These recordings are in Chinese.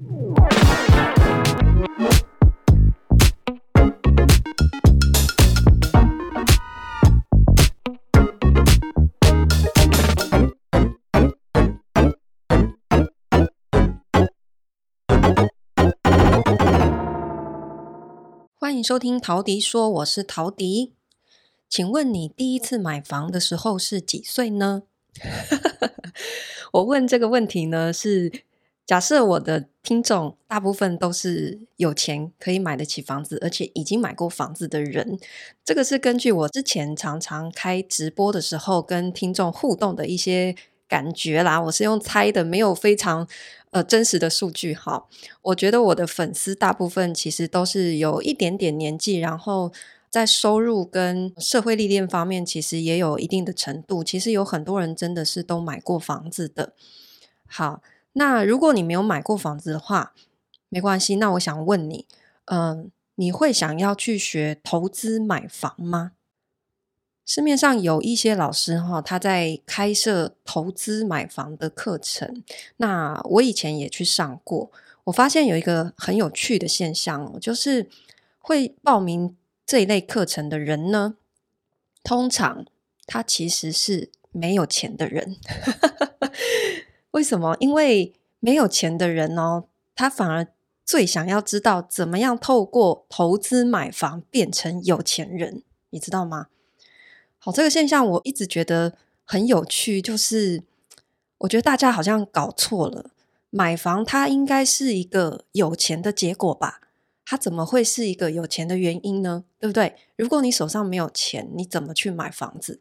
欢迎收听陶迪说，我是陶迪。请问你第一次买房的时候是几岁呢？我问这个问题呢，是假设我的听众大部分都是有钱可以买得起房子，而且已经买过房子的人。这个是根据我之前常常开直播的时候跟听众互动的一些感觉啦。我是用猜的，没有非常呃真实的数据。哈，我觉得我的粉丝大部分其实都是有一点点年纪，然后。在收入跟社会历练方面，其实也有一定的程度。其实有很多人真的是都买过房子的。好，那如果你没有买过房子的话，没关系。那我想问你，嗯、你会想要去学投资买房吗？市面上有一些老师哈，他在开设投资买房的课程。那我以前也去上过，我发现有一个很有趣的现象，就是会报名。这一类课程的人呢，通常他其实是没有钱的人。为什么？因为没有钱的人哦，他反而最想要知道怎么样透过投资买房变成有钱人，你知道吗？好，这个现象我一直觉得很有趣，就是我觉得大家好像搞错了，买房它应该是一个有钱的结果吧。它怎么会是一个有钱的原因呢？对不对？如果你手上没有钱，你怎么去买房子？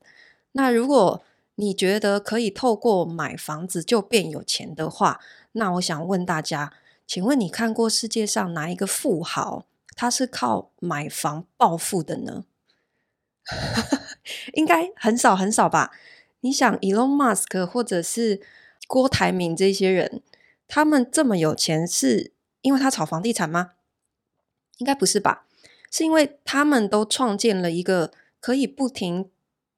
那如果你觉得可以透过买房子就变有钱的话，那我想问大家，请问你看过世界上哪一个富豪他是靠买房暴富的呢？应该很少很少吧？你想，Elon Musk 或者是郭台铭这些人，他们这么有钱，是因为他炒房地产吗？应该不是吧？是因为他们都创建了一个可以不停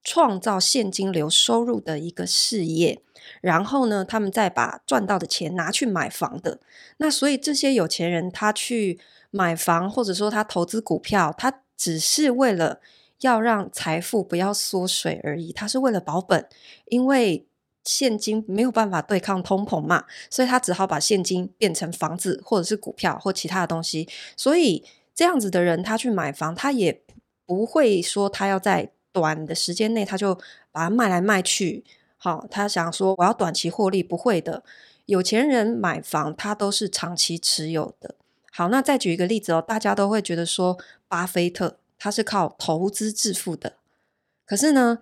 创造现金流收入的一个事业，然后呢，他们再把赚到的钱拿去买房的。那所以这些有钱人他去买房，或者说他投资股票，他只是为了要让财富不要缩水而已，他是为了保本，因为现金没有办法对抗通膨嘛，所以他只好把现金变成房子，或者是股票或其他的东西。所以这样子的人，他去买房，他也不会说他要在短的时间内他就把它卖来卖去。好，他想说我要短期获利，不会的。有钱人买房，他都是长期持有的。好，那再举一个例子哦，大家都会觉得说巴菲特他是靠投资致富的，可是呢，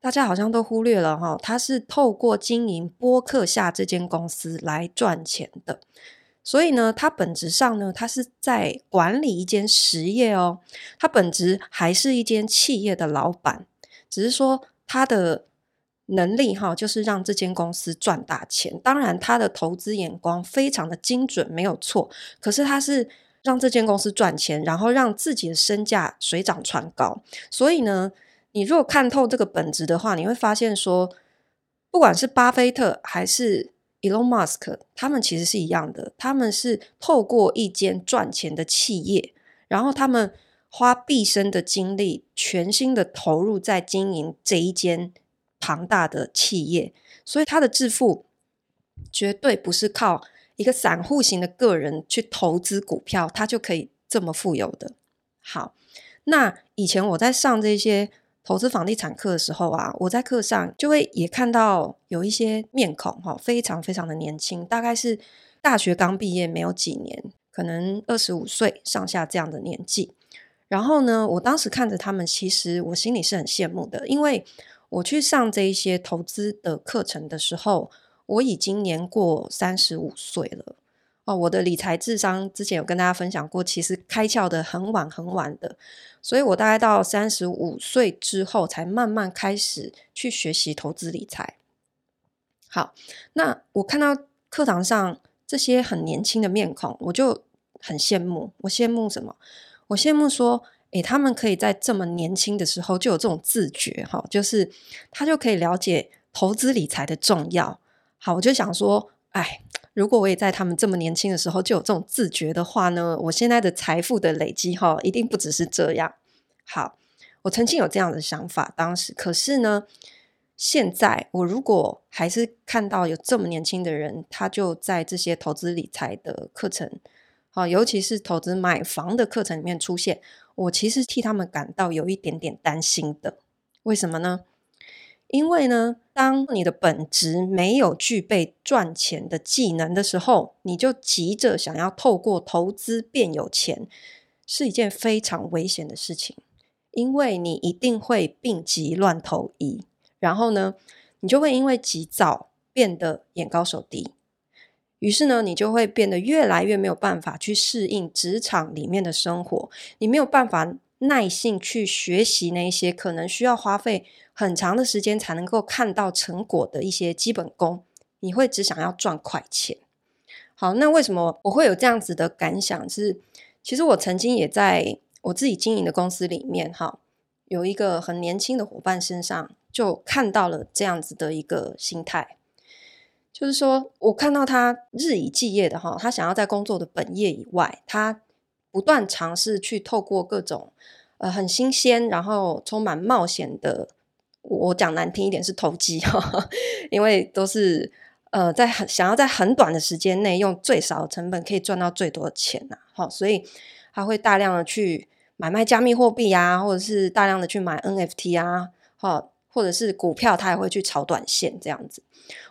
大家好像都忽略了哈，他是透过经营波克夏这间公司来赚钱的。所以呢，他本质上呢，他是在管理一间实业哦。他本质还是一间企业的老板，只是说他的能力哈，就是让这间公司赚大钱。当然，他的投资眼光非常的精准，没有错。可是他是让这间公司赚钱，然后让自己的身价水涨船高。所以呢，你如果看透这个本质的话，你会发现说，不管是巴菲特还是 Elon Musk，他们其实是一样的，他们是透过一间赚钱的企业，然后他们花毕生的精力，全心的投入在经营这一间庞大的企业，所以他的致富绝对不是靠一个散户型的个人去投资股票，他就可以这么富有的。好，那以前我在上这些。投资房地产课的时候啊，我在课上就会也看到有一些面孔哈，非常非常的年轻，大概是大学刚毕业没有几年，可能二十五岁上下这样的年纪。然后呢，我当时看着他们，其实我心里是很羡慕的，因为我去上这一些投资的课程的时候，我已经年过三十五岁了。哦，我的理财智商之前有跟大家分享过，其实开窍的很晚很晚的，所以我大概到三十五岁之后才慢慢开始去学习投资理财。好，那我看到课堂上这些很年轻的面孔，我就很羡慕。我羡慕什么？我羡慕说，诶，他们可以在这么年轻的时候就有这种自觉，哈，就是他就可以了解投资理财的重要。好，我就想说，哎。如果我也在他们这么年轻的时候就有这种自觉的话呢，我现在的财富的累积哈，一定不只是这样。好，我曾经有这样的想法，当时，可是呢，现在我如果还是看到有这么年轻的人，他就在这些投资理财的课程，好，尤其是投资买房的课程里面出现，我其实替他们感到有一点点担心的。为什么呢？因为呢，当你的本职没有具备赚钱的技能的时候，你就急着想要透过投资变有钱，是一件非常危险的事情。因为你一定会病急乱投医，然后呢，你就会因为急躁变得眼高手低，于是呢，你就会变得越来越没有办法去适应职场里面的生活，你没有办法耐性去学习那些可能需要花费很长的时间才能够看到成果的一些基本功，你会只想要赚快钱。好，那为什么我会有这样子的感想？是其实我曾经也在我自己经营的公司里面，哈，有一个很年轻的伙伴身上就看到了这样子的一个心态，就是说我看到他日以继夜的哈，他想要在工作的本业以外，他不断尝试去透过各种呃很新鲜，然后充满冒险的，我讲难听一点是投机哈，因为都是呃在很想要在很短的时间内用最少的成本可以赚到最多的钱呐，好，所以他会大量的去买卖加密货币啊，或者是大量的去买 NFT 啊，好，或者是股票，他也会去炒短线这样子。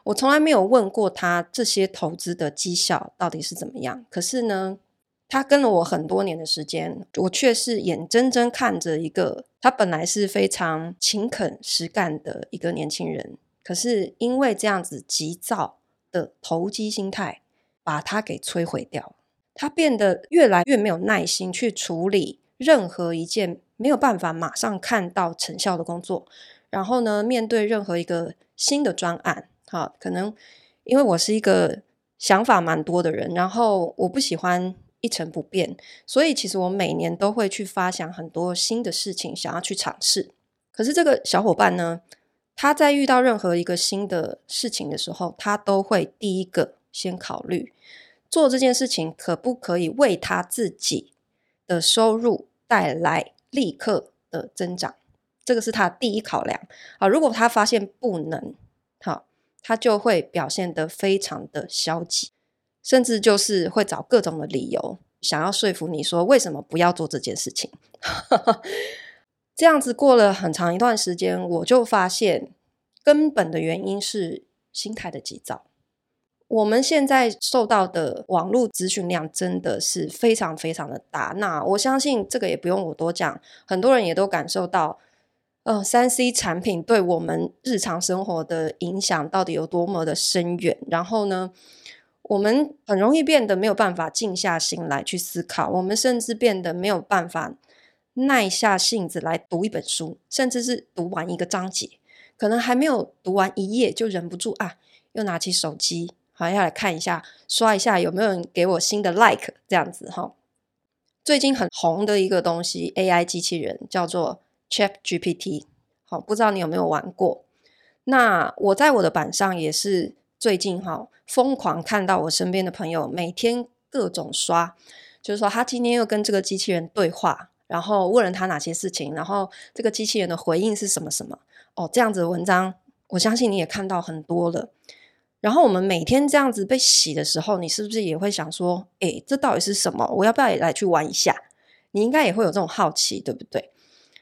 我从来没有问过他这些投资的绩效到底是怎么样，可是呢，他跟了我很多年的时间，我却是眼睁睁看着一个他本来是非常勤恳实干的一个年轻人，可是因为这样子急躁的投机心态，把他给摧毁掉。他变得越来越没有耐心去处理任何一件没有办法马上看到成效的工作。然后呢，面对任何一个新的专案，哈，可能因为我是一个想法蛮多的人，然后我不喜欢。一成不变，所以其实我每年都会去发想很多新的事情，想要去尝试。可是这个小伙伴呢，他在遇到任何一个新的事情的时候，他都会第一个先考虑做这件事情可不可以为他自己的收入带来立刻的增长，这个是他第一考量。啊，如果他发现不能，好，他就会表现得非常的消极。甚至就是会找各种的理由，想要说服你说为什么不要做这件事情。这样子过了很长一段时间，我就发现根本的原因是心态的急躁。我们现在受到的网络资讯量真的是非常非常的大。那我相信这个也不用我多讲，很多人也都感受到，呃三 C 产品对我们日常生活的影响到底有多么的深远。然后呢，我们很容易变得没有办法静下心来去思考，我们甚至变得没有办法耐下性子来读一本书，甚至是读完一个章节，可能还没有读完一页就忍不住啊，又拿起手机，好要来看一下，刷一下有没有人给我新的 like 这样子哈。最近很红的一个东西，AI 机器人叫做 ChatGPT，好，不知道你有没有玩过？那我在我的板上也是。最近哈，疯狂看到我身边的朋友每天各种刷，就是说他今天又跟这个机器人对话，然后问了他哪些事情，然后这个机器人的回应是什么什么哦，这样子的文章，我相信你也看到很多了。然后我们每天这样子被洗的时候，你是不是也会想说，诶，这到底是什么？我要不要也来去玩一下？你应该也会有这种好奇，对不对？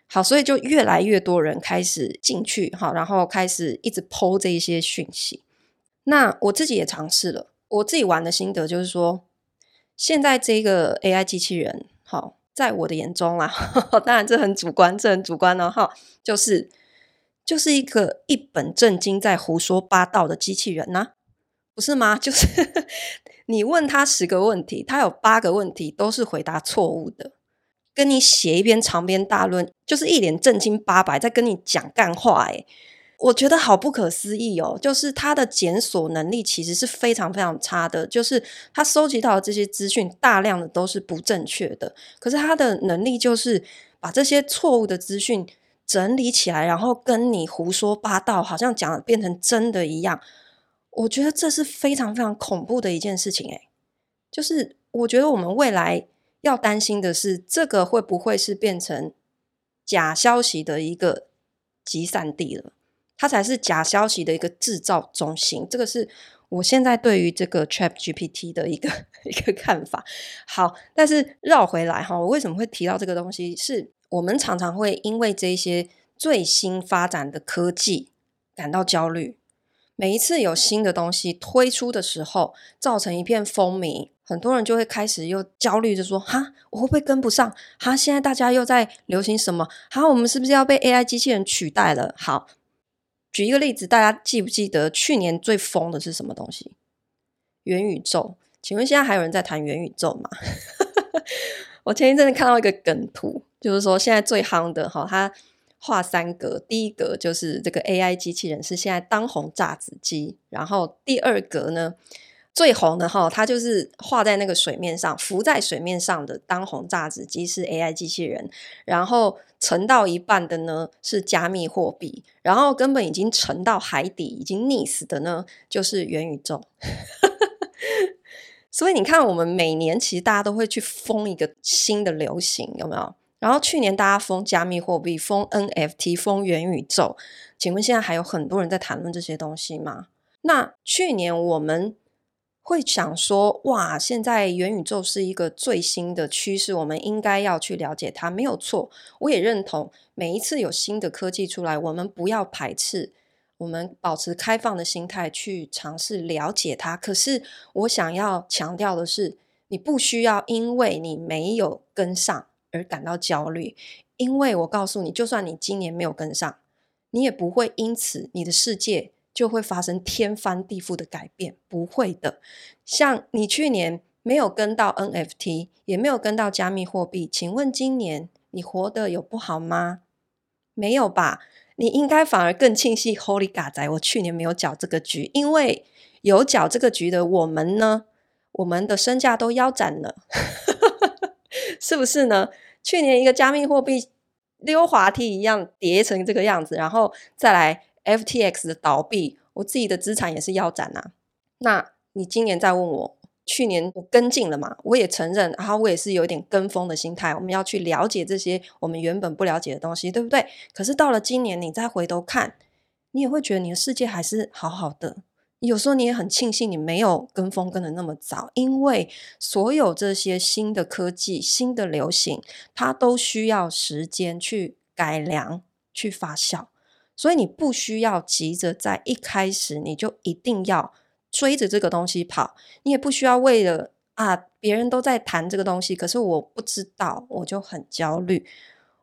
好，所以就越来越多人开始进去，好，然后开始一直 po 这一些讯息。那我自己也尝试了，我自己玩的心得就是说，现在这个 AI 机器人，好，在我的眼中啦，当然这很主观，这很主观了哈，就是就是一个一本正经在胡说八道的机器人呐、不是吗？就是你问他十个问题，他有八个问题都是回答错误的，跟你写一篇长篇大论，就是一脸正经八百在跟你讲干话、欸，诶我觉得好不可思议哦，就是他的检索能力其实是非常非常差的，就是他收集到的这些资讯大量的都是不正确的，可是他的能力就是把这些错误的资讯整理起来，然后跟你胡说八道，好像讲变成真的一样。我觉得这是非常非常恐怖的一件事情，诶，就是我觉得我们未来要担心的是，这个会不会是变成假消息的一个集散地了？它才是假消息的一个制造中心。这个是我现在对于这个 ChatGPT 的一个 一个看法。好，但是绕回来哈，我为什么会提到这个东西？是我们常常会因为这些最新发展的科技感到焦虑。每一次有新的东西推出的时候，造成一片风靡，很多人就会开始又焦虑，就说：“哈，我会不会跟不上？哈，现在大家又在流行什么？哈，我们是不是要被 AI 机器人取代了？”好。举一个例子，大家记不记得去年最疯的是什么东西？元宇宙。请问现在还有人在谈元宇宙吗？我前一阵子看到一个梗图，就是说现在最夯的哈，它画三格，第一格就是这个 AI 机器人是现在当红炸子鸡，然后第二格呢，最红的哈，它就是画在那个水面上，浮在水面上的当红炸子鸡是 AI 机器人，然后沉到一半的呢是加密货币，然后根本已经沉到海底，已经溺死的呢就是元宇宙。所以你看，我们每年其实大家都会去封一个新的流行，有没有？然后去年大家封加密货币、封 NFT、封元宇宙，请问现在还有很多人在谈论这些东西吗？那去年我们。会想说，哇，现在元宇宙是一个最新的趋势，我们应该要去了解它，没有错。我也认同，每一次有新的科技出来，我们不要排斥，我们保持开放的心态去尝试了解它。可是，我想要强调的是，你不需要因为你没有跟上而感到焦虑，因为我告诉你，就算你今年没有跟上，你也不会因此你的世界。就会发生天翻地覆的改变，不会的。像你去年没有跟到 NFT，也没有跟到加密货币，请问今年你活得有不好吗？没有吧？你应该反而更庆幸，Holy 嘎仔，我去年没有搅这个局，因为有搅这个局的我们呢，我们的身价都腰斩了，是不是呢？去年一个加密货币溜滑梯一样叠成这个样子，然后再来。FTX 的倒闭，我自己的资产也是腰斩啊。那你今年再问我，去年我跟进了嘛？我也承认，然后我也是有一点跟风的心态。我们要去了解这些我们原本不了解的东西，对不对？可是到了今年，你再回头看，你也会觉得你的世界还是好好的。有时候你也很庆幸你没有跟风跟得那么早，因为所有这些新的科技、新的流行，它都需要时间去改良、去发酵。所以你不需要急着在一开始你就一定要追着这个东西跑，你也不需要为了啊别人都在谈这个东西，可是我不知道，我就很焦虑。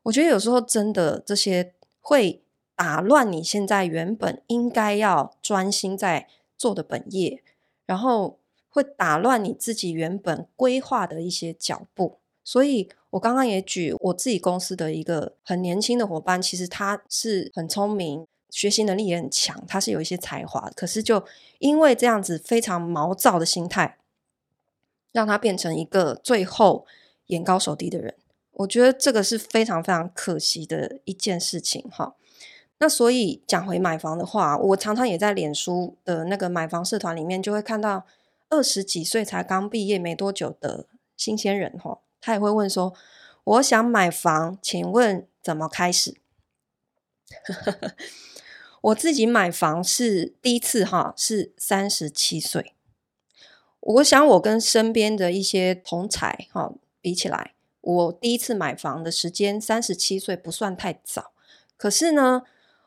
我觉得有时候真的这些会打乱你现在原本应该要专心在做的本业，然后会打乱你自己原本规划的一些脚步，所以。我刚刚也举我自己公司的一个很年轻的伙伴，其实他是很聪明，学习能力也很强，他是有一些才华，可是就因为这样子非常毛躁的心态，让他变成一个最后眼高手低的人。我觉得这个是非常非常可惜的一件事情哈。那所以讲回买房的话，我常常也在脸书的那个买房社团里面，就会看到二十几岁才刚毕业没多久的新鲜人哈。他也会问说：“我想买房，请问怎么开始？” 我自己买房是第一次哈，是三十七岁。我想我跟身边的一些同才哈比起来，我第一次买房的时间三十七岁不算太早。可是呢，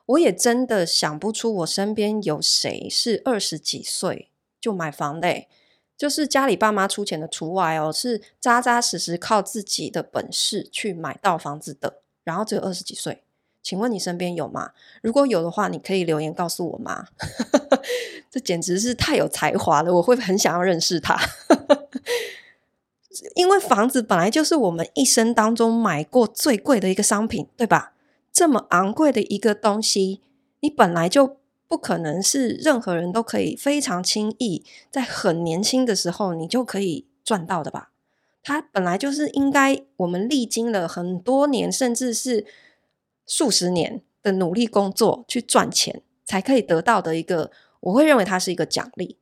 我也真的想不出我身边有谁是二十几岁就买房的。就是家里爸妈出钱的除外哦，是扎扎实实靠自己的本事去买到房子的，然后只有二十几岁，请问你身边有吗？如果有的话，你可以留言告诉我吗？这简直是太有才华了，我会很想要认识他。因为房子本来就是我们一生当中买过最贵的一个商品，对吧？这么昂贵的一个东西，你本来就。不可能是任何人都可以非常轻易在很年轻的时候你就可以赚到的吧？它本来就是应该我们历经了很多年，甚至是数十年的努力工作去赚钱，才可以得到的一个我会认为它是一个奖励，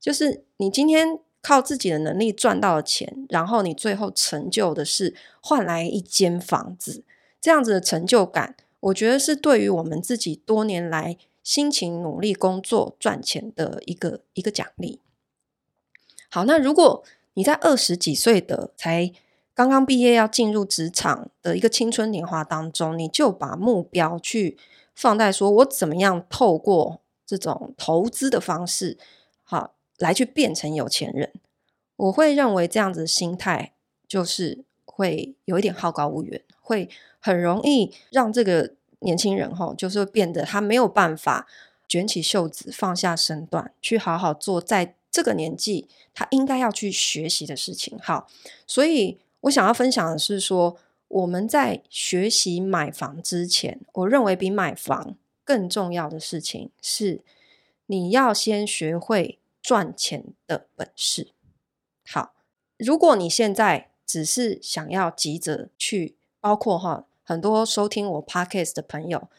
就是你今天靠自己的能力赚到了钱，然后你最后成就的是换来一间房子，这样子的成就感，我觉得是对于我们自己多年来辛勤努力工作赚钱的一个一个奖励。好，那如果你在二十几岁的才刚刚毕业要进入职场的一个青春年华当中，你就把目标去放在说，我怎么样透过这种投资的方式，好来去变成有钱人。我会认为这样子的心态就是会有一点好高骛远，会很容易让这个年轻人哈，就是会变得他没有办法卷起袖子放下身段，去好好做在这个年纪他应该要去学习的事情。好，所以。我想要分享的是说，我们在学习买房之前，我认为比买房更重要的事情是，你要先学会赚钱的本事。好，如果你现在只是想要急着去，包括哈很多收听我 podcast 的朋友，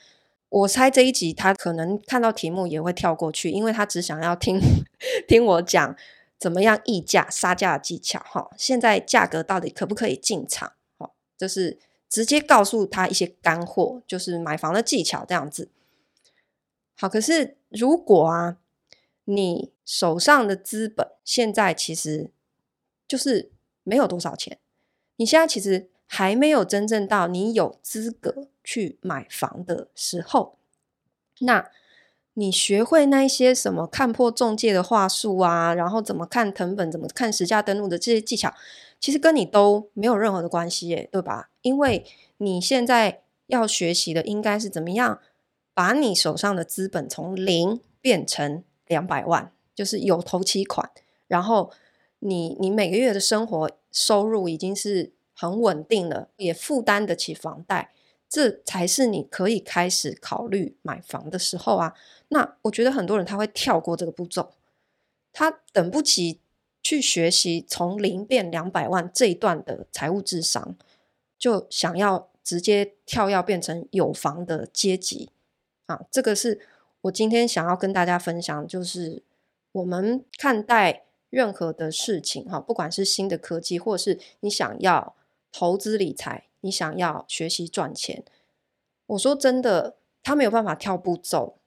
我猜这一集他可能看到题目也会跳过去，因为他只想要听 听我讲。怎么样议价杀价的技巧？哈，现在价格到底可不可以进场？哈，就是直接告诉他一些干货，就是买房的技巧这样子。好，可是如果啊，你手上的资本现在其实就是没有多少钱，你现在其实还没有真正到你有资格去买房的时候，那。你学会那些什么看破中介的话术啊，然后怎么看藤本，怎么看实价登录的这些技巧，其实跟你都没有任何的关系耶，对吧？因为你现在要学习的应该是怎么样把你手上的资本从零变成两百万，就是有头期款，然后你你每个月的生活收入已经是很稳定了，也负担得起房贷。这才是你可以开始考虑买房的时候啊！那我觉得很多人他会跳过这个步骤，他等不及去学习从零变两百万这一段的财务智商，就想要直接跳要变成有房的阶级啊！这个是我今天想要跟大家分享，就是我们看待任何的事情哈，不管是新的科技，或是你想要投资理财。你想要学习赚钱，我说真的，他没有办法跳步骤，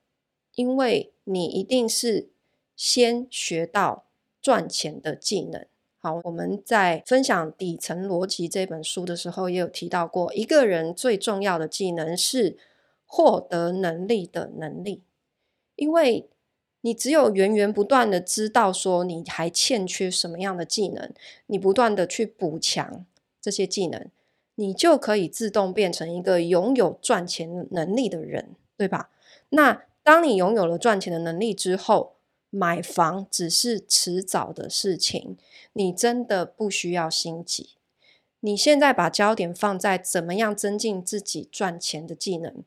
因为你一定是先学到赚钱的技能。好，我们在分享《底层逻辑》这本书的时候，也有提到过，一个人最重要的技能是获得能力的能力，因为你只有源源不断的知道说你还欠缺什么样的技能，你不断的去补强这些技能。你就可以自动变成一个拥有赚钱能力的人，对吧？那当你拥有了赚钱的能力之后，买房只是迟早的事情，你真的不需要心急。你现在把焦点放在怎么样增进自己赚钱的技能，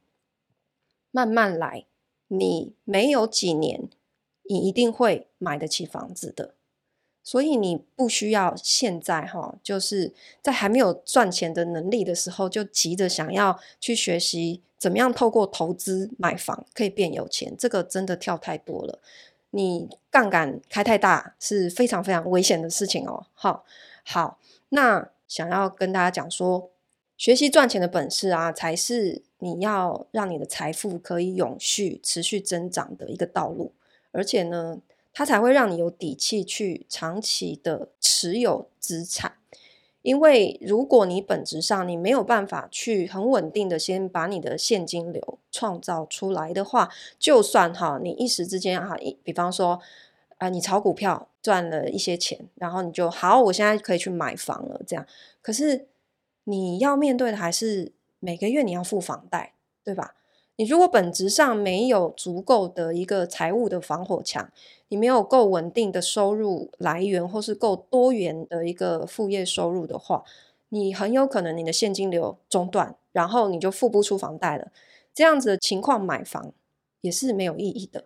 慢慢来。你没有几年，你一定会买得起房子的。所以你不需要现在哈，就是在还没有赚钱的能力的时候，就急着想要去学习怎么样透过投资买房可以变有钱，这个真的跳太多了。你杠杆开太大是非常非常危险的事情哦。好，好，那想要跟大家讲说，学习赚钱的本事啊，才是你要让你的财富可以永续持续增长的一个道路，而且呢。它才会让你有底气去长期的持有资产，因为如果你本质上你没有办法去很稳定的先把你的现金流创造出来的话，就算哈你一时之间哈，比方说啊你炒股票赚了一些钱，然后你就好，我现在可以去买房了，这样，可是你要面对的还是每个月你要付房贷，对吧？你如果本质上没有足够的一个财务的防火墙，你没有够稳定的收入来源，或是够多元的一个副业收入的话，你很有可能你的现金流中断，然后你就付不出房贷了。这样子的情况买房也是没有意义的，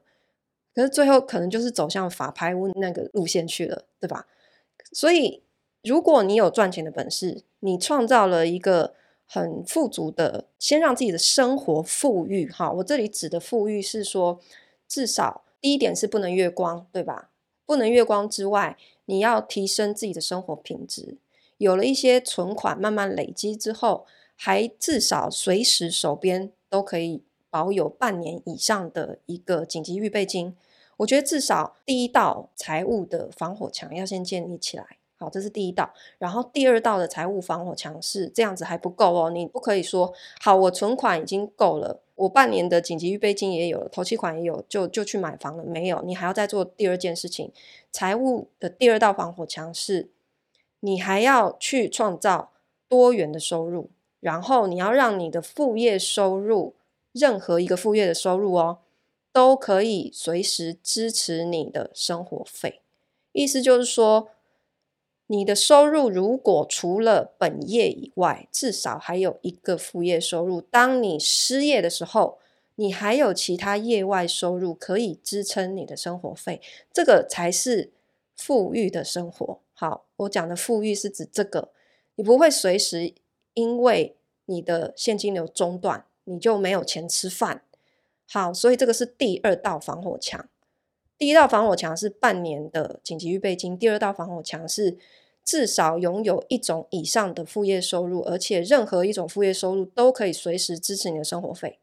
可是最后可能就是走向法拍屋那个路线去了，对吧？所以如果你有赚钱的本事，你创造了一个。很富足的，先让自己的生活富裕哈。我这里指的富裕是说，至少第一点是不能月光，对吧？不能月光之外，你要提升自己的生活品质。有了一些存款，慢慢累积之后，还至少随时手边都可以保有半年以上的一个紧急预备金。我觉得至少第一道财务的防火墙要先建立起来。好，这是第一道。然后第二道的财务防火墙是这样子还不够哦，你不可以说好，我存款已经够了，我半年的紧急预备金也有了，头期款也有，就就去买房了。没有，你还要再做第二件事情。财务的第二道防火墙是，你还要去创造多元的收入，然后你要让你的副业收入，任何一个副业的收入哦，都可以随时支持你的生活费。意思就是说，你的收入如果除了本业以外，至少还有一个副业收入。当你失业的时候，你还有其他业外收入可以支撑你的生活费，这个才是富裕的生活。好，我讲的富裕是指这个，你不会随时因为你的现金流中断，你就没有钱吃饭。好，所以这个是第二道防火墙。第一道防火墙是半年的紧急预备金，第二道防火墙是。至少拥有一种以上的副业收入，而且任何一种副业收入都可以随时支持你的生活费。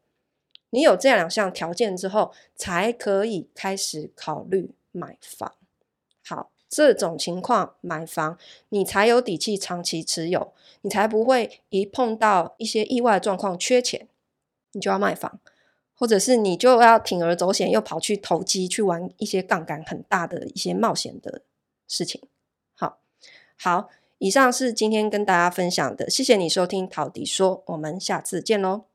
你有这两项条件之后，才可以开始考虑买房。好，这种情况买房，你才有底气长期持有，你才不会一碰到一些意外状况缺钱，你就要卖房，或者是你就要铤而走险，又跑去投机去玩一些杠杆很大的一些冒险的事情。好好，以上是今天跟大家分享的，谢谢你收听陶迪说，我们下次见喽。